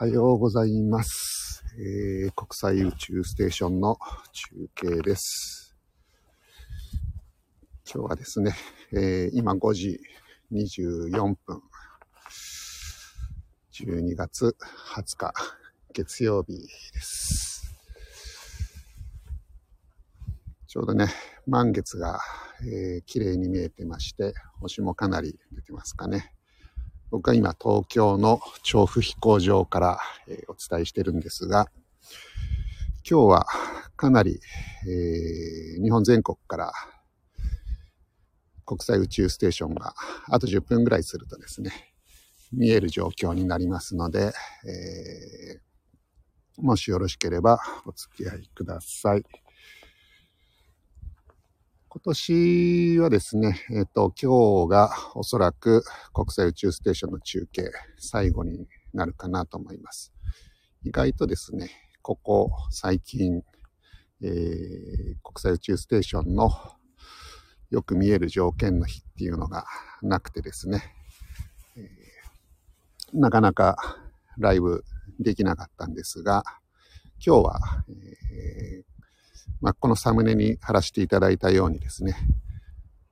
はようございます、えー国際宇宙ステーションの中継です。今日はですね、えー今5時24分、12月20日月曜日です。ちょうどね、満月が、えー綺麗に見えてまして、星もかなり出てますかね。僕は今東京の調布飛行場から、えお伝えしてるんですが、今日はかなり、えー日本全国から国際宇宙ステーションがあと10分ぐらいするとですね、見える状況になりますので、えーもしよろしければお付き合いください。今年はですね、えっ、と、今日がおそらく国際宇宙ステーションの中継最後になるかなと思います。意外とですね、ここ最近、えー国際宇宙ステーションのよく見える条件の日っていうのがなくてですね、えーなかなかライブできなかったんですが、今日は、えーまあ、このサムネに貼らせていただいたようにですね、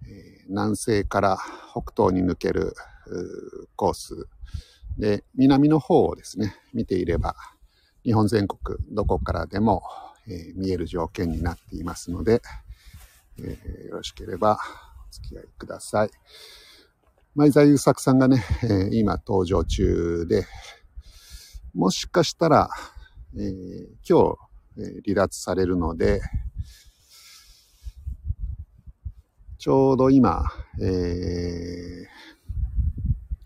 え南西から北東に抜けるコースで、南の方をですね、見ていれば、日本全国どこからでも、えー見える条件になっていますので、えーよろしければお付き合いください。前澤友作さんがね、えー今登場中で、もしかしたら、えー今日、離脱されるので、ちょうど今、えー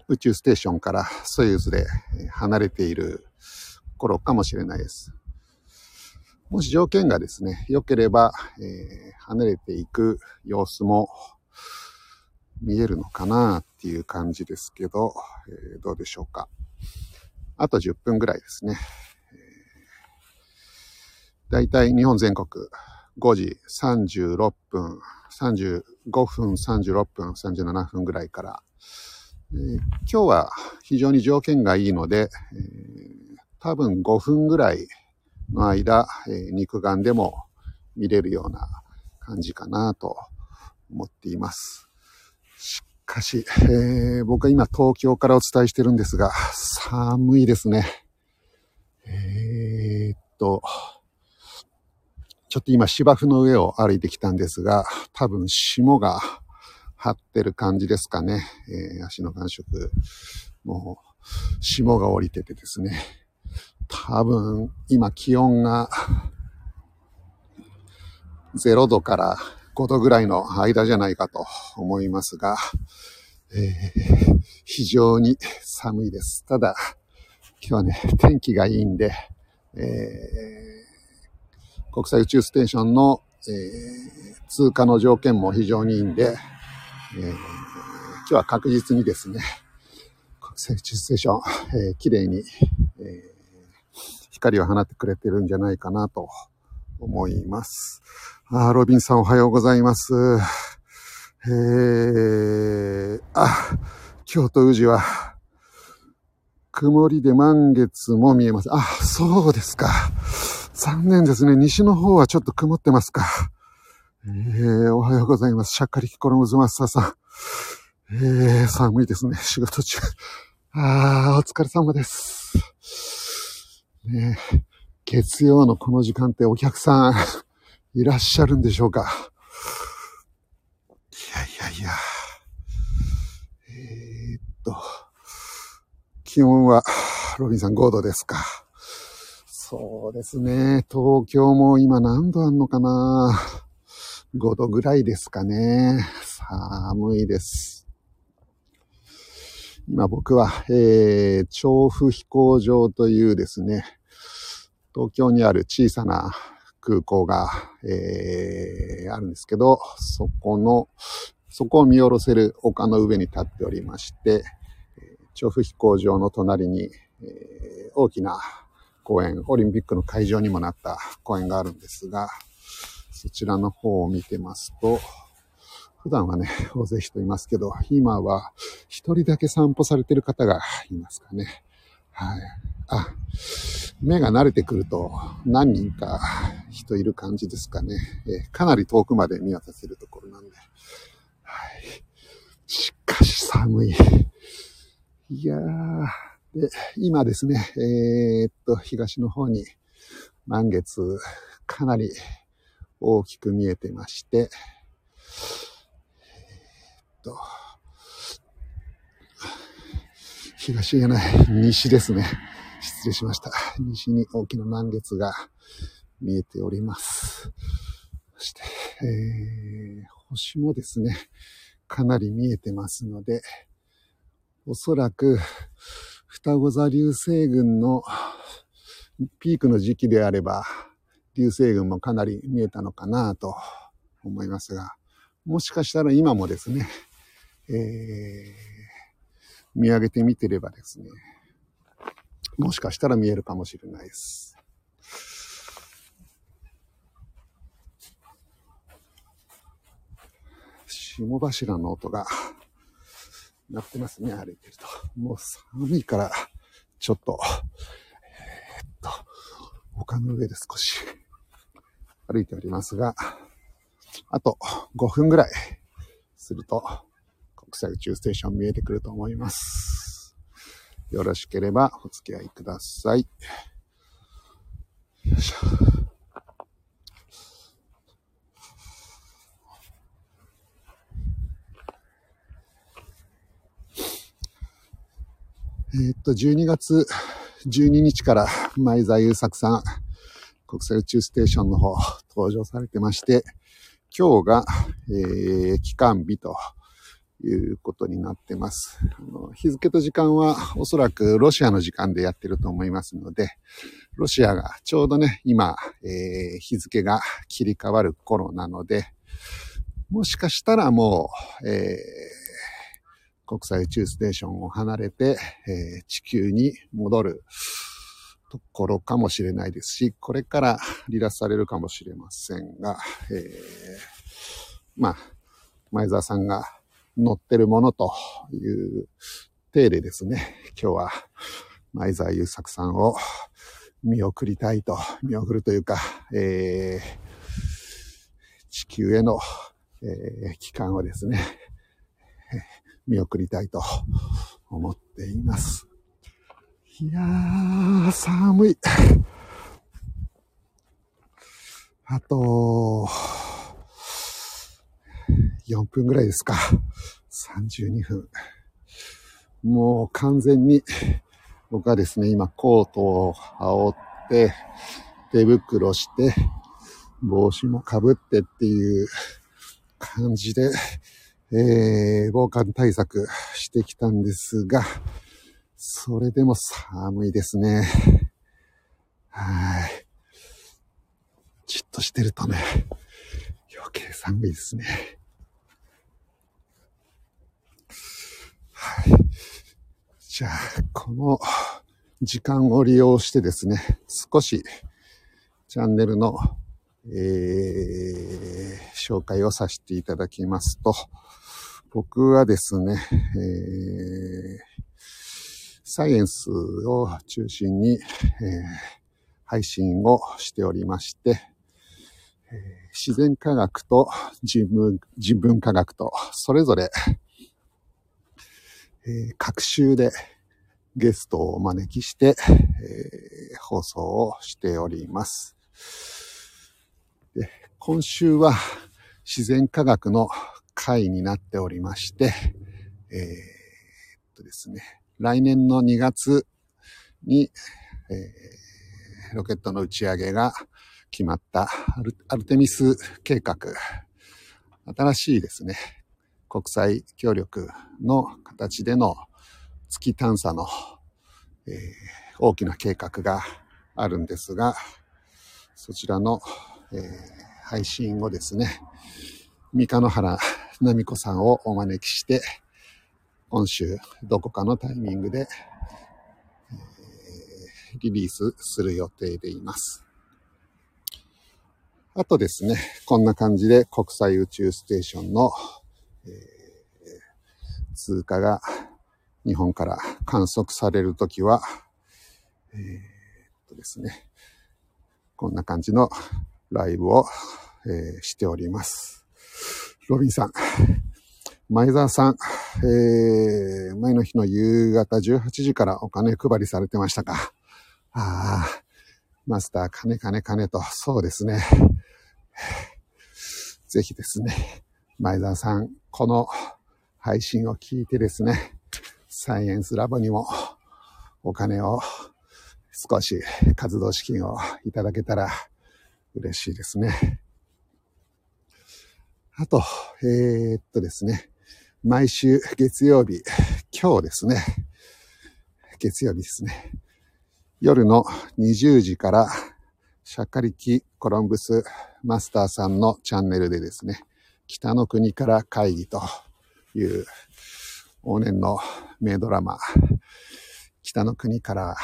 宇宙ステーションからソユーズで離れている頃かもしれないです。もし条件がですね、良ければ、えー離れていく様子も見えるのかなっていう感じですけど、えーどうでしょうか。あと10分ぐらいですね。だいたい日本全国5時36分、35分、36分、37分ぐらいから、えー今日は非常に条件がいいので、えー多分5分ぐらいの間、えー肉眼でも見れるような感じかなと思っています。しかし、えー僕は今東京からお伝えしてるんですが、寒いですね。えーっと、ちょっと今芝生の上を歩いてきたんですが、多分霜が張ってる感じですかね。えー足の感触。もう霜が降りててですね。多分今気温が0度から5度ぐらいの間じゃないかと思いますが、えー非常に寒いです。ただ、今日はね、天気がいいんで、えー国際宇宙ステーションの、えー通過の条件も非常にいいんで、えー今日は確実にですね、国際宇宙ステーション、えー綺麗に、え光を放ってくれてるんじゃないかなと思います。あロビンさんおはようございます。えー、あ、京都宇治は、曇りで満月も見えます。あ、そうですか。残念ですね。西の方はちょっと曇ってますか。えー、おはようございます。しゃっかりきころむずまささん。えー、寒いですね。仕事中。あー、お疲れ様です。ね月曜のこの時間ってお客さんいらっしゃるんでしょうかいやいやいや。えー、っと、気温は、ロビンさん5度ですか。そうですね。東京も今何度あんのかな ?5 度ぐらいですかね。寒いです。今僕は、えー、調布飛行場というですね、東京にある小さな空港が、えーあるんですけど、そこの、そこを見下ろせる丘の上に立っておりまして、調布飛行場の隣に、えー大きな公園、オリンピックの会場にもなった公園があるんですが、そちらの方を見てますと、普段はね、大勢人いますけど、今は一人だけ散歩されてる方がいますかね。はい。あ、目が慣れてくると何人か人いる感じですかね。え、かなり遠くまで見渡せるところなんで。はい。しかし寒い。いやー。で、今ですね、えー、っと、東の方に満月かなり大きく見えてまして、えー、っと、東じゃない、西ですね。失礼しました。西に大きな満月が見えております。そして、えー、星もですね、かなり見えてますので、おそらく、双子座流星群のピークの時期であれば、流星群もかなり見えたのかなと思いますが、もしかしたら今もですね、えー見上げてみてればですね、もしかしたら見えるかもしれないです。霜柱の音が鳴ってますね、歩いてると。もう寒いから、ちょっと、えー、っと、丘の上で少し歩いておりますが、あと5分ぐらいすると、国際宇宙ステーション見えてくると思います。よろしければお付き合いください。よいしょ。えー、っと、12月12日から前澤友作さん、国際宇宙ステーションの方登場されてまして、今日が、えー、期間日ということになってます。あの日付と時間はおそらくロシアの時間でやってると思いますので、ロシアがちょうどね、今、えー、日付が切り替わる頃なので、もしかしたらもう、えー、国際宇宙ステーションを離れて、えー、地球に戻るところかもしれないですし、これから離脱されるかもしれませんが、えー、まあ、前澤さんが載ってるものという体でですね、今日は前澤友作さんを見送りたいと、見送るというか、えー、地球への、えー、帰還をですね、見送りたいと思っています。いやー、寒い。あと、4分ぐらいですか。32分。もう完全に、僕はですね、今コートを羽織って、手袋して、帽子もかぶってっていう感じで、えー、防寒対策してきたんですが、それでも寒いですね。はい。じっとしてるとね、余計寒いですね。はい。じゃあ、この時間を利用してですね、少しチャンネルの、えー、紹介をさせていただきますと、僕はですね、えー、サイエンスを中心に、えー、配信をしておりまして、え自然科学と人文人文科学とそれぞれえー、各週でゲストをお招きして、えー、放送をしております。で今週は自然科学の会になっておりまして、えー、っとですね、来年の2月に、えー、ロケットの打ち上げが決まったアルアルテミス計画、新しいですね、国際協力の形での月探査の、えー、大きな計画があるんですが、そちらの、えー、配信をですね、三日野原奈美子さんをお招きして、今週どこかのタイミングで、えー、リリースする予定でいます。あとですね、こんな感じで国際宇宙ステーションのえー、通過が日本から観測されるときは、えー、っとですね、こんな感じのライブを、えー、しております。ロビンさん、前澤さん、えー、前の日の夕方18時からお金配りされてましたか。ああ、マスター、金金金と、そうですね。ぜひですね、前澤さん、この配信を聞いてですね、サイエンスラボにもお金を少し活動資金をいただけたら嬉しいですね。あと、えー、っとですね、毎週月曜日、今日ですね、月曜日ですね、夜の20時から、シャカリキコロンブスマスターさんのチャンネルでですね、北の国から会議という往年の名ドラマ、北の国から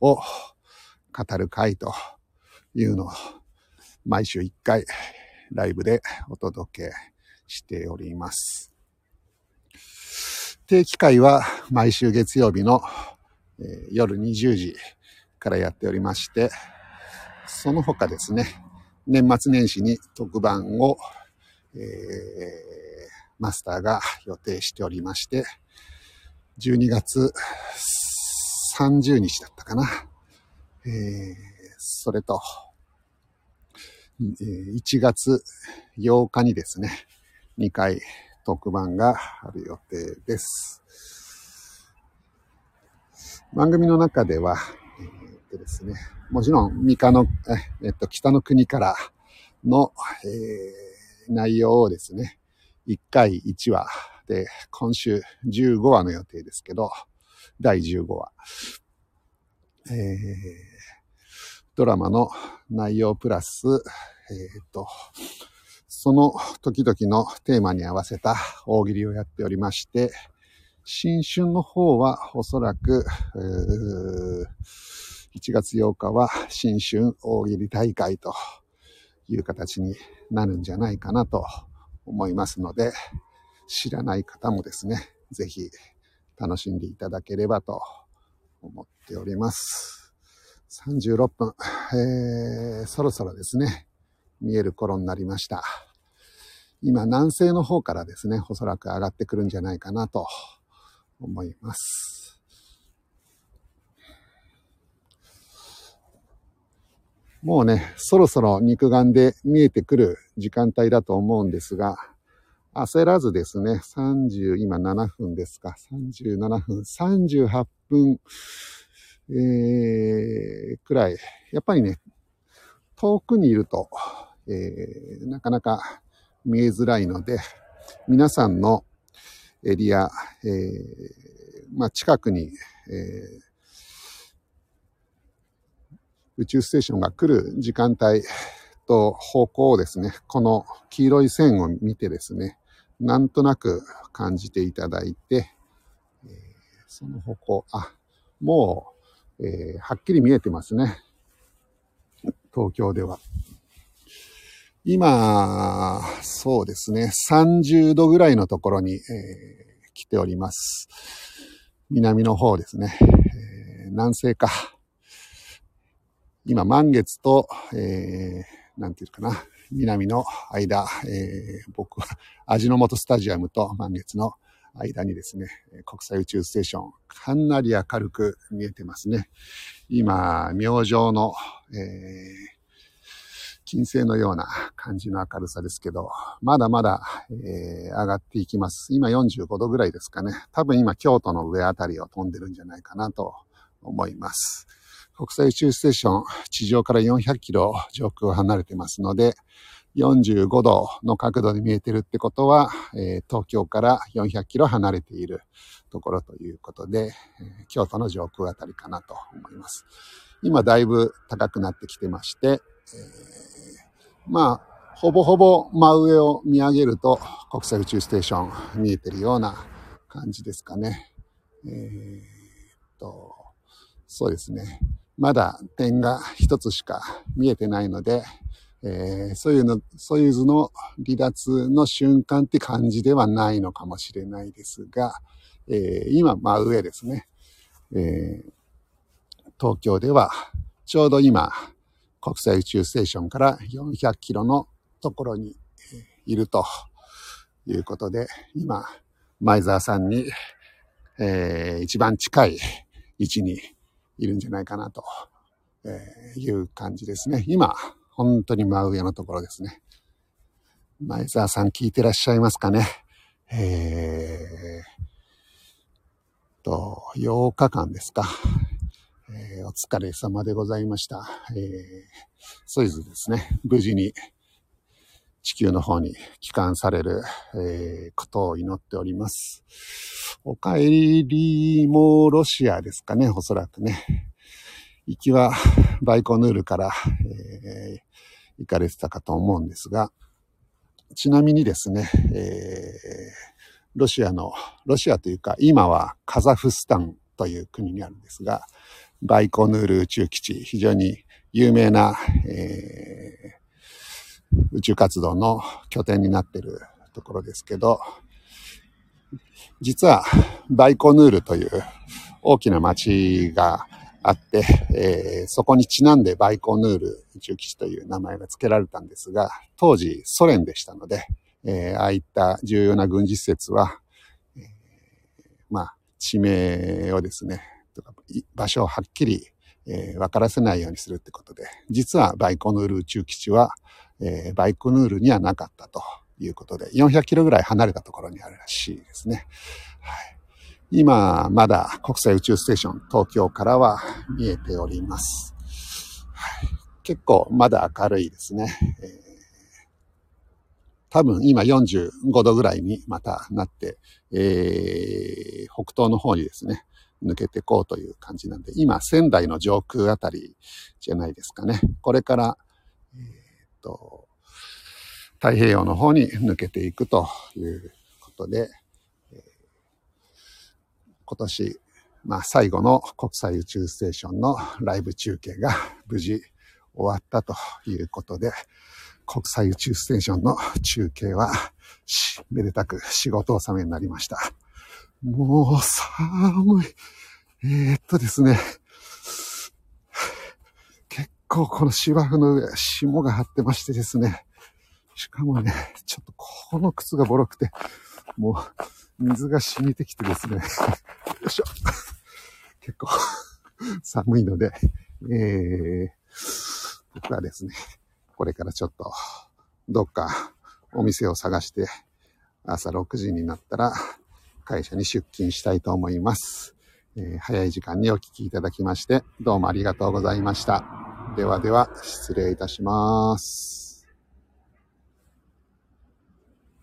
を語る会というのを毎週1回ライブでお届けしております。定期会は毎週月曜日の、え、夜20時からやっておりまして、その他ですね、年末年始に特番を、えー、マスターが予定しておりまして、12月30日だったかな。えー、それと、1月8日にですね、2回特番がある予定です。番組の中では、えってですね、もちろん、三日の、えっと、北の国からの、えー、内容をですね、1回1話で、今週15話の予定ですけど、第15話。えー、ドラマの内容プラス、えっ、と、その時々のテーマに合わせた大喜利をやっておりまして、新春の方はおそらく、1月8日は新春大喜利大会という形になるんじゃないかなと思いますので、知らない方もですね、ぜひ楽しんでいただければと思っております。36分、えー、そろそろですね、見える頃になりました。今、南西の方からですね、おそらく上がってくるんじゃないかなと思います。もうね、そろそろ肉眼で見えてくる時間帯だと思うんですが、焦らずですね、30、今7分ですか、37分、38分、えー、くらい、やっぱりね、遠くにいると、えー、なかなか見えづらいので、皆さんのエリア、えー、まあ、近くに、えー宇宙ステーションが来る時間帯と方向をですね、この黄色い線を見てですね、なんとなく感じていただいて、えー、その方向、あ、もう、えー、はっきり見えてますね。東京では。今、そうですね、30度ぐらいのところに、えー、来ております。南の方ですね。えー、南西か。今、満月と、えー、なんていうかな、南の間、えー、僕は味の素スタジアムと満月の間にですね、国際宇宙ステーション、かなり明るく見えてますね。今、明星の、えー、金星のような感じの明るさですけど、まだまだ、えー、上がっていきます。今45度ぐらいですかね。多分今京都の上あたりを飛んでるんじゃないかなと思います。国際宇宙ステーション、地上から400キロ上空を離れてますので、45度の角度で見えてるってことは、えー、東京から400キロ離れているところということで、えー、京都の上空あたりかなと思います。今だいぶ高くなってきてまして、えー、まあ、ほぼほぼ真上を見上げると国際宇宙ステーション見えてるような感じですかね。えー、っと、そうですね。まだ点が一つしか見えてないので、えー、ソユの、ソユズの離脱の瞬間って感じではないのかもしれないですが、えー、今真上ですね。えー、東京ではちょうど今国際宇宙ステーションから400キロのところにいるということで、今、前澤さんに、えー、一番近い位置にいるんじゃないかなと、えいう感じですね。今、本当に真上のところですね。前澤さん聞いてらっしゃいますかね。えー、と、8日間ですか。えー、お疲れ様でございました。えー、ソイズですね。無事に地球の方に帰還される、えー、ことを祈っております。お帰りもロシアですかね、おそらくね。行きはバイコヌールから、えー、行かれてたかと思うんですが、ちなみにですね、えー、ロシアの、ロシアというか今はカザフスタンという国にあるんですが、バイコヌール宇宙基地、非常に有名な、えー宇宙活動の拠点になっているところですけど、実はバイコヌールという大きな町があって、えー、そこにちなんでバイコヌール宇宙基地という名前が付けられたんですが、当時ソ連でしたので、えー、ああいった重要な軍事施設は、えー、まあ、地名をですね、場所をはっきり、えー、分からせないようにするってことで、実はバイコヌール宇宙基地は、えー、バイクヌールにはなかったということで、400キロぐらい離れたところにあるらしいですね。はい、今、まだ国際宇宙ステーション、東京からは見えております。結構まだ明るいですね。多分今45度ぐらいにまたなって、えー、北東の方にですね、抜けてこうという感じなんで、今仙台の上空あたりじゃないですかね。これから、えーと、太平洋の方に抜けていくということで、今年、まあ最後の国際宇宙ステーションのライブ中継が 無事終わったということで、国際宇宙ステーションの中継は、めでたく仕事納めになりました。もう寒い。えー、っとですね、結構この芝生の上、霜が張ってましてですね。しかもね、ちょっとこの靴がボロくて、もう水が染みてきてですね。よいしょ。結構 寒いので、えー、僕はですね、これからちょっとどっかお店を探して朝6時になったら会社に出勤したいと思います。えー、早い時間にお聞きいただきましてどうもありがとうございました。ではでは、失礼いたします。